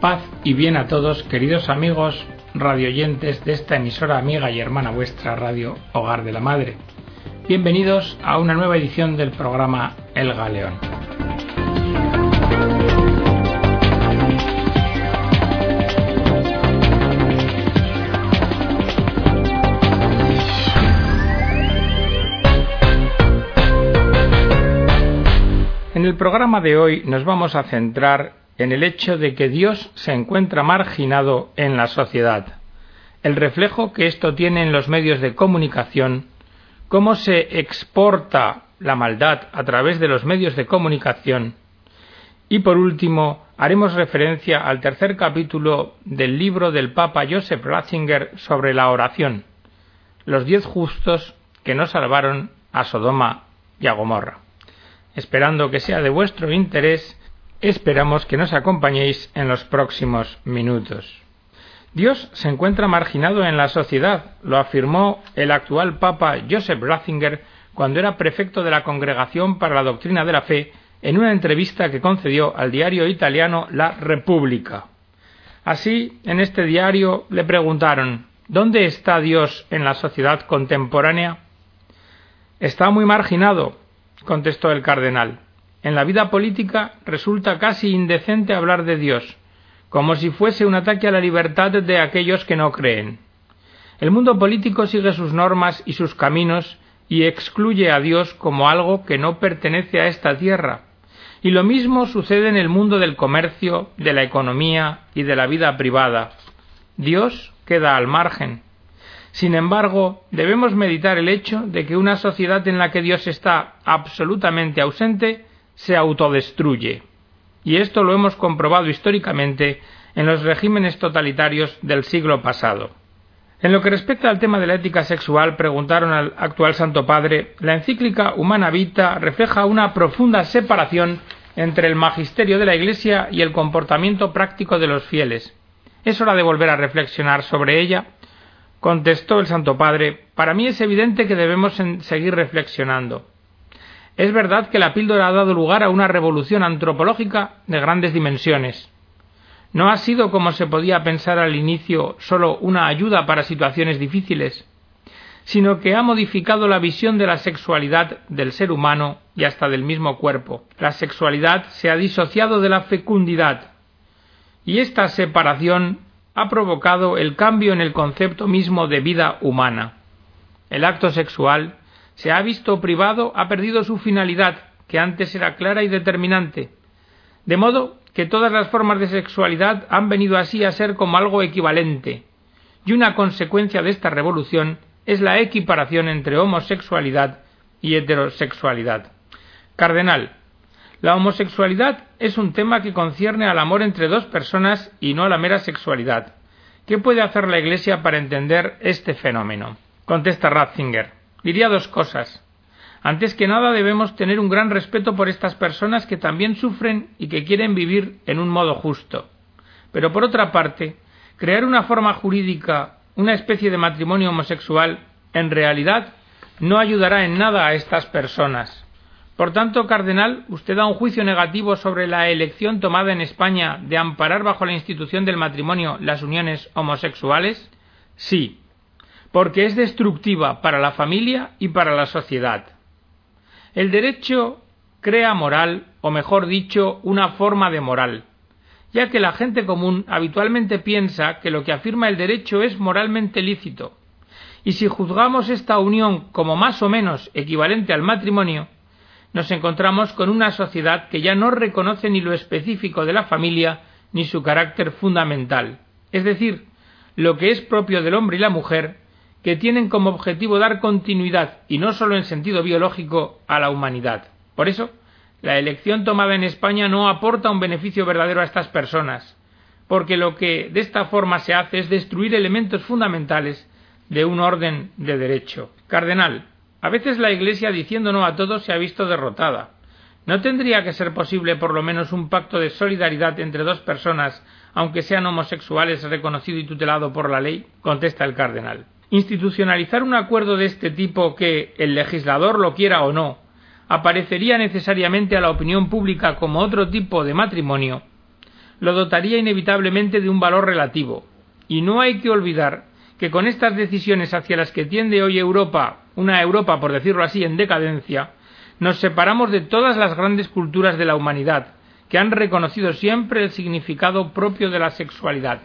Paz y bien a todos, queridos amigos radioyentes de esta emisora amiga y hermana vuestra Radio Hogar de la Madre. Bienvenidos a una nueva edición del programa El Galeón. En el programa de hoy nos vamos a centrar en el hecho de que Dios se encuentra marginado en la sociedad, el reflejo que esto tiene en los medios de comunicación, cómo se exporta la maldad a través de los medios de comunicación. Y por último haremos referencia al tercer capítulo del libro del Papa Joseph Ratzinger sobre la oración, los diez justos que no salvaron a Sodoma y a Gomorra. Esperando que sea de vuestro interés, Esperamos que nos acompañéis en los próximos minutos. Dios se encuentra marginado en la sociedad, lo afirmó el actual Papa Joseph Ratzinger cuando era prefecto de la Congregación para la Doctrina de la Fe en una entrevista que concedió al diario italiano La República. Así, en este diario le preguntaron ¿Dónde está Dios en la sociedad contemporánea? Está muy marginado, contestó el cardenal. En la vida política resulta casi indecente hablar de Dios, como si fuese un ataque a la libertad de aquellos que no creen. El mundo político sigue sus normas y sus caminos y excluye a Dios como algo que no pertenece a esta tierra. Y lo mismo sucede en el mundo del comercio, de la economía y de la vida privada. Dios queda al margen. Sin embargo, debemos meditar el hecho de que una sociedad en la que Dios está absolutamente ausente se autodestruye. Y esto lo hemos comprobado históricamente en los regímenes totalitarios del siglo pasado. En lo que respecta al tema de la ética sexual, preguntaron al actual Santo Padre, la encíclica Humana Vita refleja una profunda separación entre el magisterio de la Iglesia y el comportamiento práctico de los fieles. ¿Es hora de volver a reflexionar sobre ella? Contestó el Santo Padre, para mí es evidente que debemos seguir reflexionando. Es verdad que la píldora ha dado lugar a una revolución antropológica de grandes dimensiones. No ha sido, como se podía pensar al inicio, sólo una ayuda para situaciones difíciles, sino que ha modificado la visión de la sexualidad del ser humano y hasta del mismo cuerpo. La sexualidad se ha disociado de la fecundidad, y esta separación ha provocado el cambio en el concepto mismo de vida humana. El acto sexual se ha visto privado, ha perdido su finalidad, que antes era clara y determinante. De modo que todas las formas de sexualidad han venido así a ser como algo equivalente. Y una consecuencia de esta revolución es la equiparación entre homosexualidad y heterosexualidad. Cardenal, la homosexualidad es un tema que concierne al amor entre dos personas y no a la mera sexualidad. ¿Qué puede hacer la Iglesia para entender este fenómeno? Contesta Ratzinger. Diría dos cosas. Antes que nada debemos tener un gran respeto por estas personas que también sufren y que quieren vivir en un modo justo. Pero por otra parte, crear una forma jurídica, una especie de matrimonio homosexual, en realidad no ayudará en nada a estas personas. Por tanto, cardenal, ¿usted da un juicio negativo sobre la elección tomada en España de amparar bajo la institución del matrimonio las uniones homosexuales? Sí, porque es destructiva para la familia y para la sociedad. El derecho crea moral, o mejor dicho, una forma de moral, ya que la gente común habitualmente piensa que lo que afirma el derecho es moralmente lícito, y si juzgamos esta unión como más o menos equivalente al matrimonio, nos encontramos con una sociedad que ya no reconoce ni lo específico de la familia ni su carácter fundamental, es decir, lo que es propio del hombre y la mujer que tienen como objetivo dar continuidad, y no solo en sentido biológico, a la humanidad. Por eso, la elección tomada en España no aporta un beneficio verdadero a estas personas, porque lo que de esta forma se hace es destruir elementos fundamentales de un orden de derecho. Cardenal, a veces la Iglesia diciendo no a todos se ha visto derrotada. ¿No tendría que ser posible por lo menos un pacto de solidaridad entre dos personas, aunque sean homosexuales, reconocido y tutelado por la ley? contesta el cardenal. Institucionalizar un acuerdo de este tipo que el legislador lo quiera o no, aparecería necesariamente a la opinión pública como otro tipo de matrimonio, lo dotaría inevitablemente de un valor relativo. Y no hay que olvidar que con estas decisiones hacia las que tiende hoy Europa, una Europa, por decirlo así, en decadencia, nos separamos de todas las grandes culturas de la humanidad, que han reconocido siempre el significado propio de la sexualidad.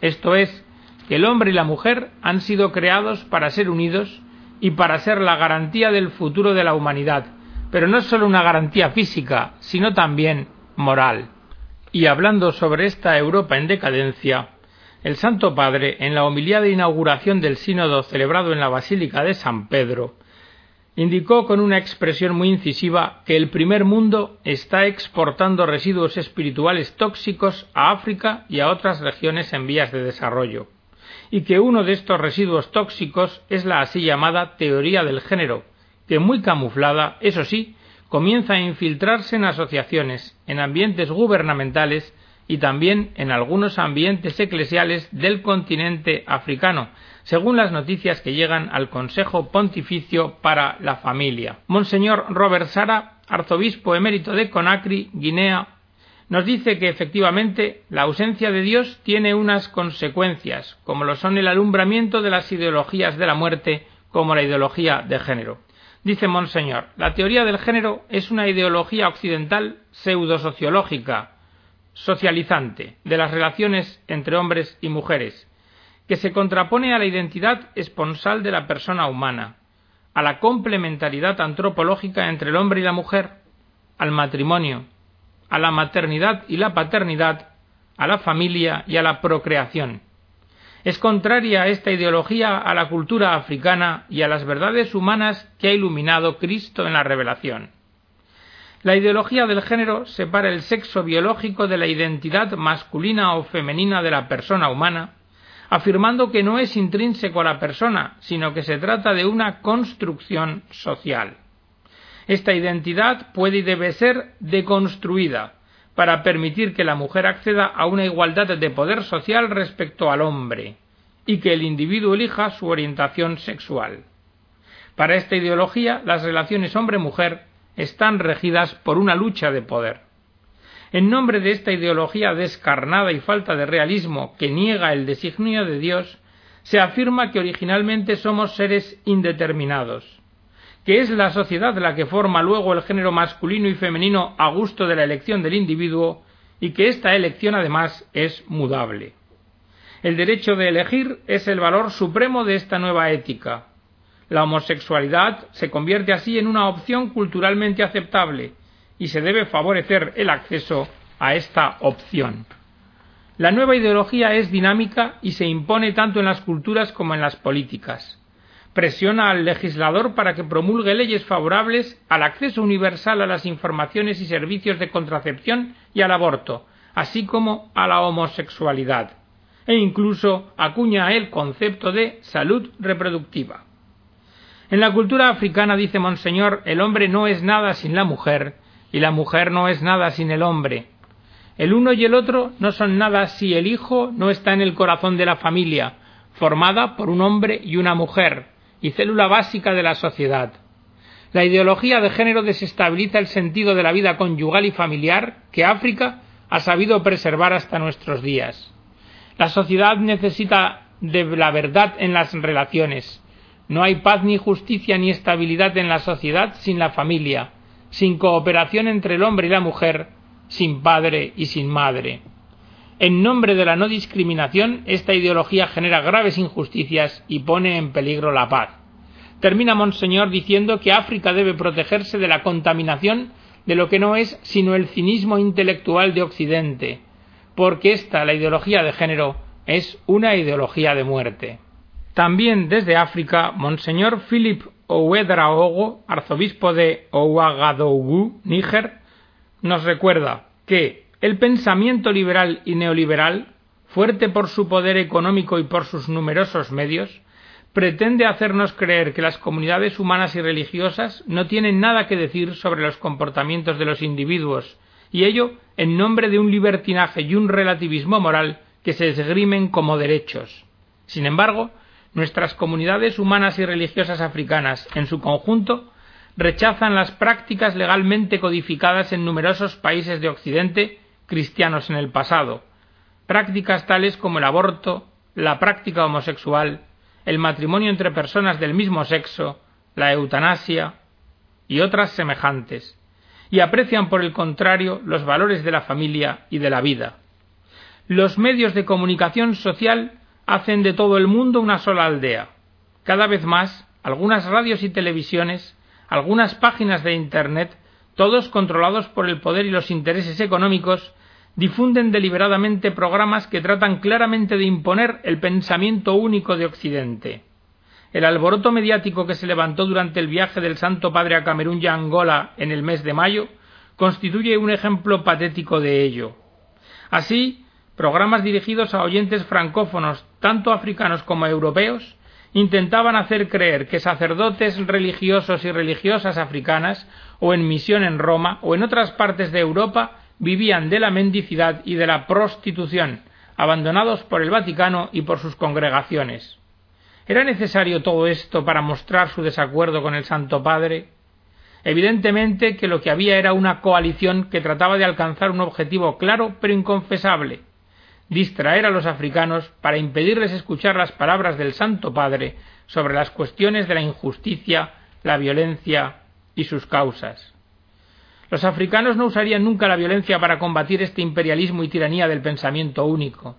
Esto es, el hombre y la mujer han sido creados para ser unidos y para ser la garantía del futuro de la humanidad, pero no solo una garantía física, sino también moral. Y hablando sobre esta Europa en decadencia, el Santo Padre, en la homilía de inauguración del sínodo celebrado en la Basílica de San Pedro, indicó con una expresión muy incisiva que el primer mundo está exportando residuos espirituales tóxicos a África y a otras regiones en vías de desarrollo, y que uno de estos residuos tóxicos es la así llamada teoría del género, que muy camuflada, eso sí, comienza a infiltrarse en asociaciones, en ambientes gubernamentales y también en algunos ambientes eclesiales del continente africano, según las noticias que llegan al Consejo Pontificio para la Familia. Monseñor Robert Sara, arzobispo emérito de Conakry, Guinea, nos dice que efectivamente la ausencia de Dios tiene unas consecuencias, como lo son el alumbramiento de las ideologías de la muerte, como la ideología de género. Dice Monseñor, la teoría del género es una ideología occidental pseudosociológica, socializante, de las relaciones entre hombres y mujeres, que se contrapone a la identidad esponsal de la persona humana, a la complementariedad antropológica entre el hombre y la mujer, al matrimonio, a la maternidad y la paternidad, a la familia y a la procreación. Es contraria a esta ideología a la cultura africana y a las verdades humanas que ha iluminado Cristo en la revelación. La ideología del género separa el sexo biológico de la identidad masculina o femenina de la persona humana, afirmando que no es intrínseco a la persona, sino que se trata de una construcción social. Esta identidad puede y debe ser deconstruida para permitir que la mujer acceda a una igualdad de poder social respecto al hombre y que el individuo elija su orientación sexual. Para esta ideología, las relaciones hombre-mujer están regidas por una lucha de poder. En nombre de esta ideología descarnada y falta de realismo que niega el designio de Dios, se afirma que originalmente somos seres indeterminados, que es la sociedad la que forma luego el género masculino y femenino a gusto de la elección del individuo y que esta elección además es mudable. El derecho de elegir es el valor supremo de esta nueva ética, la homosexualidad se convierte así en una opción culturalmente aceptable y se debe favorecer el acceso a esta opción. La nueva ideología es dinámica y se impone tanto en las culturas como en las políticas. Presiona al legislador para que promulgue leyes favorables al acceso universal a las informaciones y servicios de contracepción y al aborto, así como a la homosexualidad, e incluso acuña el concepto de salud reproductiva. En la cultura africana, dice Monseñor, el hombre no es nada sin la mujer y la mujer no es nada sin el hombre. El uno y el otro no son nada si el hijo no está en el corazón de la familia, formada por un hombre y una mujer, y célula básica de la sociedad. La ideología de género desestabiliza el sentido de la vida conyugal y familiar que África ha sabido preservar hasta nuestros días. La sociedad necesita de la verdad en las relaciones, no hay paz ni justicia ni estabilidad en la sociedad sin la familia, sin cooperación entre el hombre y la mujer, sin padre y sin madre. En nombre de la no discriminación, esta ideología genera graves injusticias y pone en peligro la paz. Termina Monseñor diciendo que África debe protegerse de la contaminación de lo que no es sino el cinismo intelectual de Occidente, porque esta, la ideología de género, es una ideología de muerte. También desde África, Monseñor Philip Ouedraogo, arzobispo de Ouagadougou, Níger, nos recuerda que el pensamiento liberal y neoliberal, fuerte por su poder económico y por sus numerosos medios, pretende hacernos creer que las comunidades humanas y religiosas no tienen nada que decir sobre los comportamientos de los individuos, y ello en nombre de un libertinaje y un relativismo moral que se esgrimen como derechos. Sin embargo, nuestras comunidades humanas y religiosas africanas, en su conjunto, rechazan las prácticas legalmente codificadas en numerosos países de Occidente cristianos en el pasado, prácticas tales como el aborto, la práctica homosexual, el matrimonio entre personas del mismo sexo, la eutanasia y otras semejantes, y aprecian por el contrario los valores de la familia y de la vida. Los medios de comunicación social hacen de todo el mundo una sola aldea. Cada vez más, algunas radios y televisiones, algunas páginas de Internet, todos controlados por el poder y los intereses económicos, difunden deliberadamente programas que tratan claramente de imponer el pensamiento único de Occidente. El alboroto mediático que se levantó durante el viaje del Santo Padre a Camerún y a Angola en el mes de mayo constituye un ejemplo patético de ello. Así, programas dirigidos a oyentes francófonos, tanto africanos como europeos, intentaban hacer creer que sacerdotes religiosos y religiosas africanas, o en misión en Roma, o en otras partes de Europa, vivían de la mendicidad y de la prostitución, abandonados por el Vaticano y por sus congregaciones. ¿Era necesario todo esto para mostrar su desacuerdo con el Santo Padre? Evidentemente que lo que había era una coalición que trataba de alcanzar un objetivo claro pero inconfesable distraer a los africanos para impedirles escuchar las palabras del Santo Padre sobre las cuestiones de la injusticia, la violencia y sus causas. Los africanos no usarían nunca la violencia para combatir este imperialismo y tiranía del pensamiento único.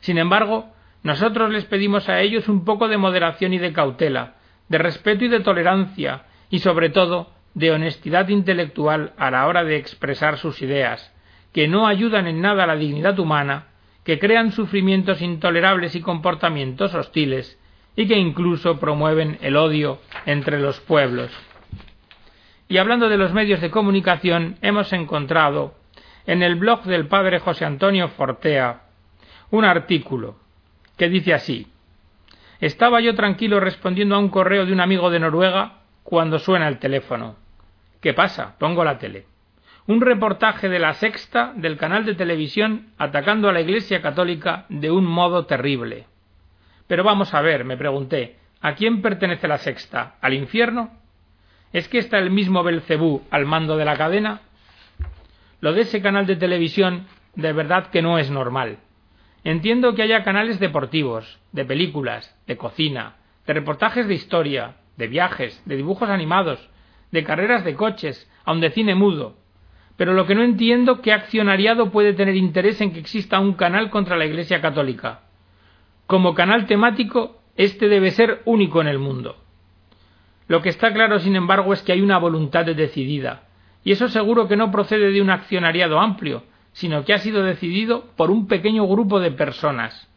Sin embargo, nosotros les pedimos a ellos un poco de moderación y de cautela, de respeto y de tolerancia, y sobre todo de honestidad intelectual a la hora de expresar sus ideas, que no ayudan en nada a la dignidad humana, que crean sufrimientos intolerables y comportamientos hostiles, y que incluso promueven el odio entre los pueblos. Y hablando de los medios de comunicación, hemos encontrado en el blog del padre José Antonio Fortea un artículo que dice así Estaba yo tranquilo respondiendo a un correo de un amigo de Noruega cuando suena el teléfono. ¿Qué pasa? Pongo la tele. Un reportaje de la sexta del canal de televisión atacando a la Iglesia Católica de un modo terrible. Pero vamos a ver, me pregunté, ¿a quién pertenece la sexta? ¿Al infierno? ¿Es que está el mismo Belcebú al mando de la cadena? Lo de ese canal de televisión de verdad que no es normal. Entiendo que haya canales deportivos, de películas, de cocina, de reportajes de historia, de viajes, de dibujos animados, de carreras de coches, aun de cine mudo. Pero lo que no entiendo qué accionariado puede tener interés en que exista un canal contra la Iglesia Católica. Como canal temático, este debe ser único en el mundo. Lo que está claro, sin embargo, es que hay una voluntad decidida, y eso seguro que no procede de un accionariado amplio, sino que ha sido decidido por un pequeño grupo de personas.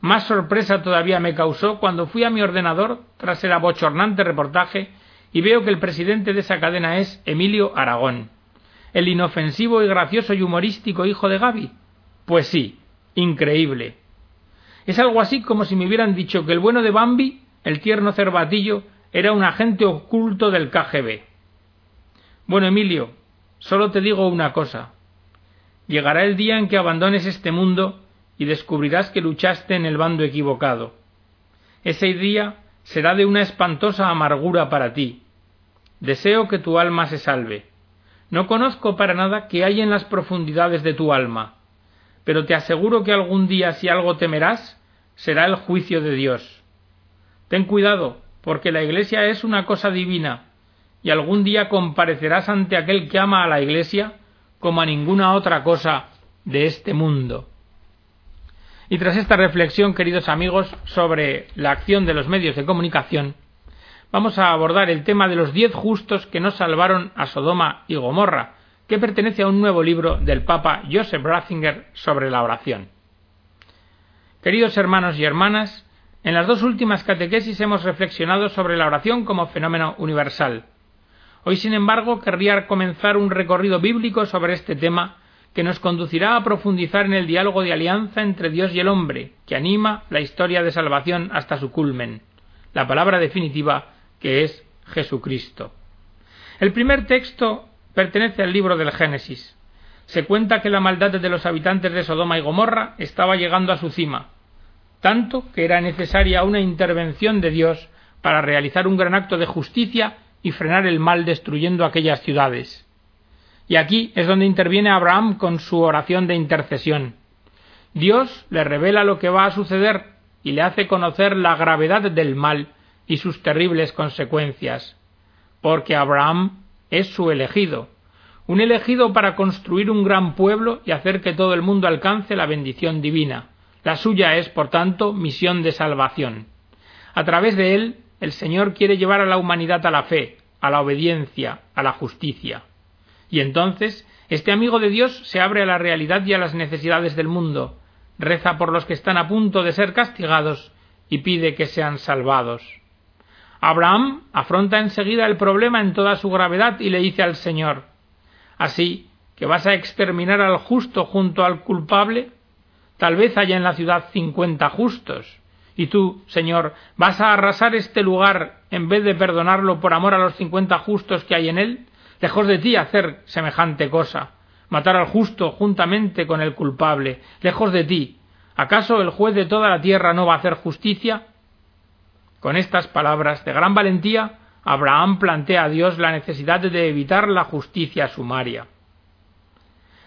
Más sorpresa todavía me causó cuando fui a mi ordenador tras el abochornante reportaje y veo que el presidente de esa cadena es Emilio Aragón, el inofensivo y gracioso y humorístico hijo de Gaby. Pues sí, increíble. Es algo así como si me hubieran dicho que el bueno de Bambi, el tierno cervatillo, era un agente oculto del KGB. Bueno, Emilio, solo te digo una cosa. Llegará el día en que abandones este mundo y descubrirás que luchaste en el bando equivocado. Ese día será de una espantosa amargura para ti. Deseo que tu alma se salve. No conozco para nada qué hay en las profundidades de tu alma, pero te aseguro que algún día si algo temerás, será el juicio de Dios. Ten cuidado, porque la Iglesia es una cosa divina, y algún día comparecerás ante aquel que ama a la Iglesia como a ninguna otra cosa de este mundo. Y tras esta reflexión, queridos amigos, sobre la acción de los medios de comunicación, vamos a abordar el tema de los diez justos que no salvaron a Sodoma y Gomorra, que pertenece a un nuevo libro del Papa Joseph Ratzinger sobre la oración. Queridos hermanos y hermanas, en las dos últimas catequesis hemos reflexionado sobre la oración como fenómeno universal. Hoy, sin embargo, querría comenzar un recorrido bíblico sobre este tema que nos conducirá a profundizar en el diálogo de alianza entre Dios y el hombre, que anima la historia de salvación hasta su culmen, la palabra definitiva que es Jesucristo. El primer texto pertenece al libro del Génesis. Se cuenta que la maldad de los habitantes de Sodoma y Gomorra estaba llegando a su cima, tanto que era necesaria una intervención de Dios para realizar un gran acto de justicia y frenar el mal destruyendo aquellas ciudades. Y aquí es donde interviene Abraham con su oración de intercesión. Dios le revela lo que va a suceder y le hace conocer la gravedad del mal y sus terribles consecuencias, porque Abraham es su elegido, un elegido para construir un gran pueblo y hacer que todo el mundo alcance la bendición divina. La suya es, por tanto, misión de salvación. A través de él, el Señor quiere llevar a la humanidad a la fe, a la obediencia, a la justicia. Y entonces, este amigo de Dios se abre a la realidad y a las necesidades del mundo, reza por los que están a punto de ser castigados y pide que sean salvados. Abraham afronta enseguida el problema en toda su gravedad y le dice al Señor Así que vas a exterminar al justo junto al culpable. Tal vez haya en la ciudad cincuenta justos. Y tú, Señor, vas a arrasar este lugar en vez de perdonarlo por amor a los cincuenta justos que hay en él. Lejos de ti hacer semejante cosa matar al justo juntamente con el culpable, lejos de ti. ¿Acaso el juez de toda la tierra no va a hacer justicia? Con estas palabras de gran valentía, Abraham plantea a Dios la necesidad de evitar la justicia sumaria.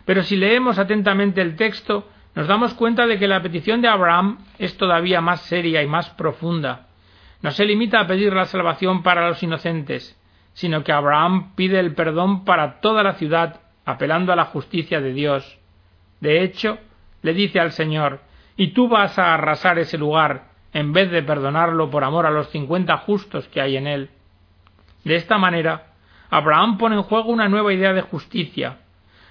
Pero si leemos atentamente el texto, nos damos cuenta de que la petición de Abraham es todavía más seria y más profunda. No se limita a pedir la salvación para los inocentes, sino que Abraham pide el perdón para toda la ciudad apelando a la justicia de Dios. De hecho, le dice al Señor, y tú vas a arrasar ese lugar, en vez de perdonarlo por amor a los cincuenta justos que hay en él. De esta manera, Abraham pone en juego una nueva idea de justicia,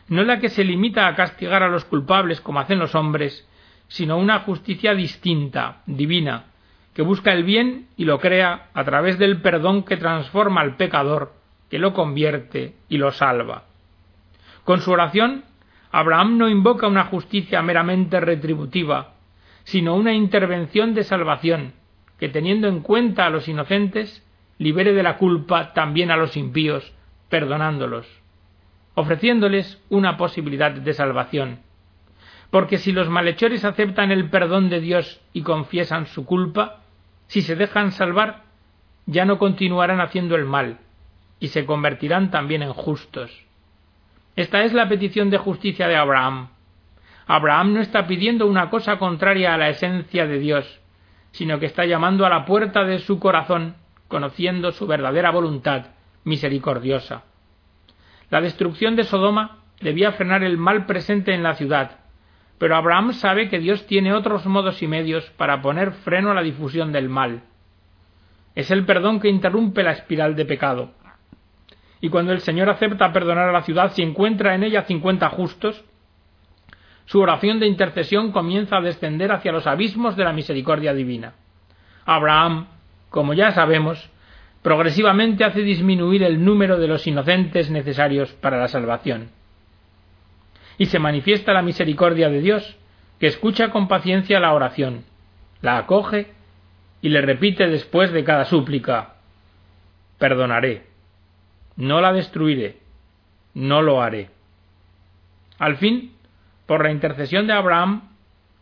no la que se limita a castigar a los culpables como hacen los hombres, sino una justicia distinta, divina, que busca el bien y lo crea a través del perdón que transforma al pecador, que lo convierte y lo salva. Con su oración, Abraham no invoca una justicia meramente retributiva, sino una intervención de salvación, que teniendo en cuenta a los inocentes, libere de la culpa también a los impíos, perdonándolos, ofreciéndoles una posibilidad de salvación. Porque si los malhechores aceptan el perdón de Dios y confiesan su culpa, si se dejan salvar, ya no continuarán haciendo el mal, y se convertirán también en justos. Esta es la petición de justicia de Abraham. Abraham no está pidiendo una cosa contraria a la esencia de Dios, sino que está llamando a la puerta de su corazón, conociendo su verdadera voluntad misericordiosa. La destrucción de Sodoma debía frenar el mal presente en la ciudad, pero Abraham sabe que Dios tiene otros modos y medios para poner freno a la difusión del mal. Es el perdón que interrumpe la espiral de pecado y cuando el Señor acepta perdonar a la ciudad si encuentra en ella cincuenta justos, su oración de intercesión comienza a descender hacia los abismos de la misericordia divina. Abraham, como ya sabemos, progresivamente hace disminuir el número de los inocentes necesarios para la salvación. Y se manifiesta la misericordia de Dios, que escucha con paciencia la oración, la acoge y le repite después de cada súplica Perdonaré no la destruiré, no lo haré. Al fin, por la intercesión de Abraham,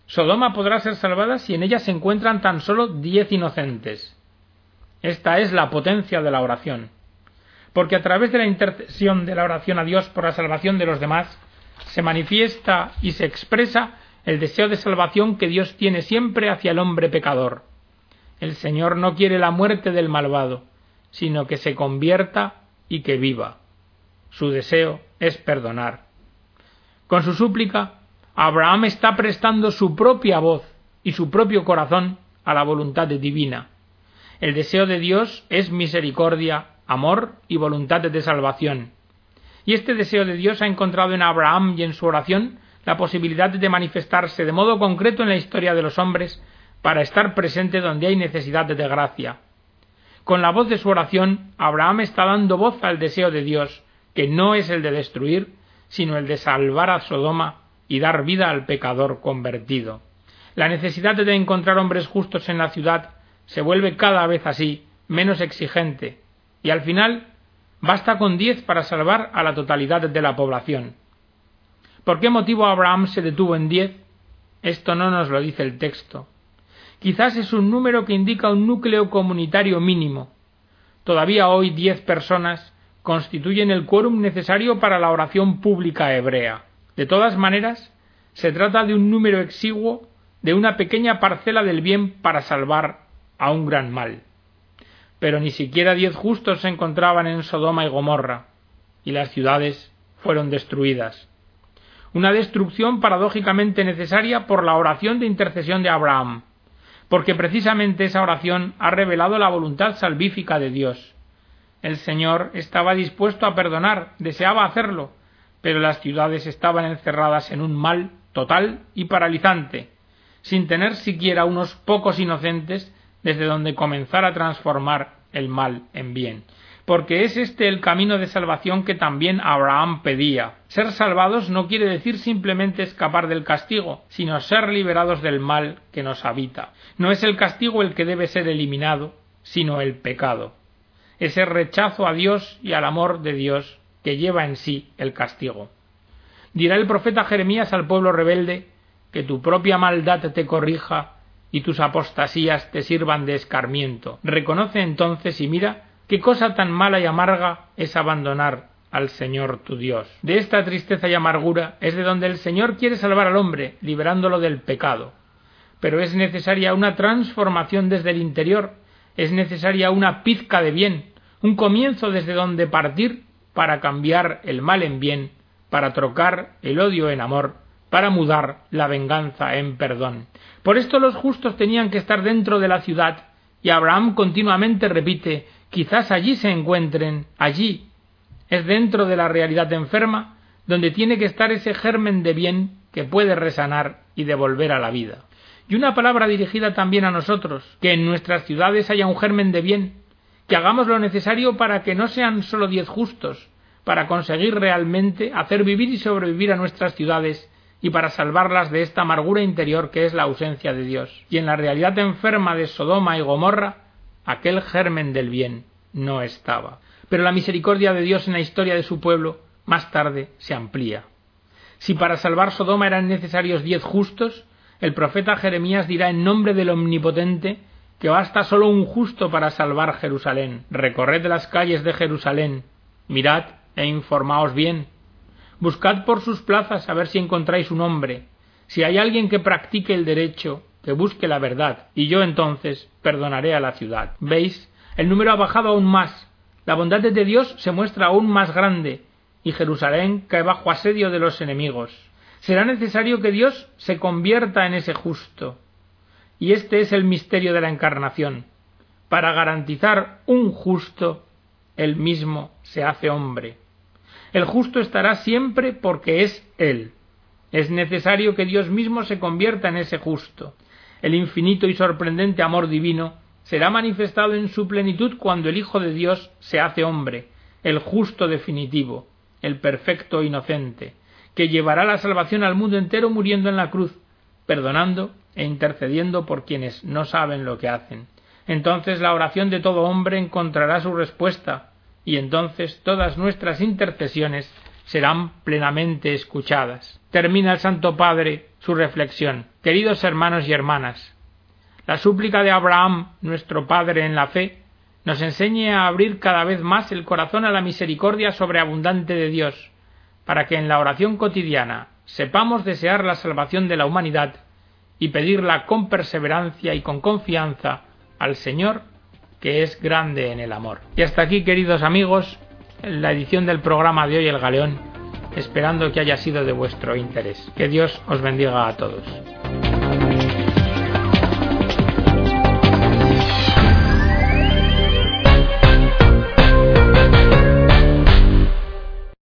Sodoma podrá ser salvada si en ella se encuentran tan solo diez inocentes. Esta es la potencia de la oración, porque a través de la intercesión de la oración a Dios por la salvación de los demás, se manifiesta y se expresa el deseo de salvación que Dios tiene siempre hacia el hombre pecador. El Señor no quiere la muerte del malvado, sino que se convierta y que viva. Su deseo es perdonar. Con su súplica, Abraham está prestando su propia voz y su propio corazón a la voluntad divina. El deseo de Dios es misericordia, amor y voluntad de salvación. Y este deseo de Dios ha encontrado en Abraham y en su oración la posibilidad de manifestarse de modo concreto en la historia de los hombres para estar presente donde hay necesidad de gracia. Con la voz de su oración, Abraham está dando voz al deseo de Dios, que no es el de destruir, sino el de salvar a Sodoma y dar vida al pecador convertido. La necesidad de encontrar hombres justos en la ciudad se vuelve cada vez así, menos exigente, y al final basta con diez para salvar a la totalidad de la población. ¿Por qué motivo Abraham se detuvo en diez? Esto no nos lo dice el texto. Quizás es un número que indica un núcleo comunitario mínimo. Todavía hoy diez personas constituyen el quórum necesario para la oración pública hebrea. De todas maneras, se trata de un número exiguo de una pequeña parcela del bien para salvar a un gran mal. Pero ni siquiera diez justos se encontraban en Sodoma y Gomorra, y las ciudades fueron destruidas. Una destrucción paradójicamente necesaria por la oración de intercesión de Abraham, porque precisamente esa oración ha revelado la voluntad salvífica de Dios. El Señor estaba dispuesto a perdonar, deseaba hacerlo, pero las ciudades estaban encerradas en un mal total y paralizante, sin tener siquiera unos pocos inocentes desde donde comenzar a transformar el mal en bien. Porque es este el camino de salvación que también Abraham pedía. Ser salvados no quiere decir simplemente escapar del castigo, sino ser liberados del mal que nos habita. No es el castigo el que debe ser eliminado, sino el pecado. Ese rechazo a Dios y al amor de Dios que lleva en sí el castigo. Dirá el profeta Jeremías al pueblo rebelde que tu propia maldad te corrija y tus apostasías te sirvan de escarmiento. Reconoce entonces y mira qué cosa tan mala y amarga es abandonar al Señor tu Dios. De esta tristeza y amargura es de donde el Señor quiere salvar al hombre, liberándolo del pecado. Pero es necesaria una transformación desde el interior, es necesaria una pizca de bien, un comienzo desde donde partir para cambiar el mal en bien, para trocar el odio en amor, para mudar la venganza en perdón. Por esto los justos tenían que estar dentro de la ciudad, y Abraham continuamente repite quizás allí se encuentren, allí. Es dentro de la realidad enferma donde tiene que estar ese germen de bien que puede resanar y devolver a la vida. Y una palabra dirigida también a nosotros, que en nuestras ciudades haya un germen de bien, que hagamos lo necesario para que no sean solo diez justos, para conseguir realmente hacer vivir y sobrevivir a nuestras ciudades y para salvarlas de esta amargura interior que es la ausencia de Dios. Y en la realidad enferma de Sodoma y Gomorra, aquel germen del bien no estaba. Pero la misericordia de Dios en la historia de su pueblo más tarde se amplía. Si para salvar Sodoma eran necesarios diez justos, el profeta Jeremías dirá en nombre del Omnipotente que basta solo un justo para salvar Jerusalén. Recorred las calles de Jerusalén, mirad e informaos bien, Buscad por sus plazas a ver si encontráis un hombre. Si hay alguien que practique el derecho, que busque la verdad, y yo entonces perdonaré a la ciudad. ¿Veis? El número ha bajado aún más. La bondad de Dios se muestra aún más grande, y Jerusalén cae bajo asedio de los enemigos. Será necesario que Dios se convierta en ese justo. Y este es el misterio de la encarnación. Para garantizar un justo, él mismo se hace hombre. El justo estará siempre porque es Él. Es necesario que Dios mismo se convierta en ese justo. El infinito y sorprendente amor divino será manifestado en su plenitud cuando el Hijo de Dios se hace hombre, el justo definitivo, el perfecto inocente, que llevará la salvación al mundo entero muriendo en la cruz, perdonando e intercediendo por quienes no saben lo que hacen. Entonces la oración de todo hombre encontrará su respuesta, y entonces todas nuestras intercesiones serán plenamente escuchadas. Termina el Santo Padre su reflexión. Queridos hermanos y hermanas, la súplica de Abraham, nuestro Padre en la fe, nos enseñe a abrir cada vez más el corazón a la misericordia sobreabundante de Dios, para que en la oración cotidiana sepamos desear la salvación de la humanidad y pedirla con perseverancia y con confianza al Señor que es grande en el amor. Y hasta aquí, queridos amigos, la edición del programa de hoy El Galeón, esperando que haya sido de vuestro interés. Que Dios os bendiga a todos.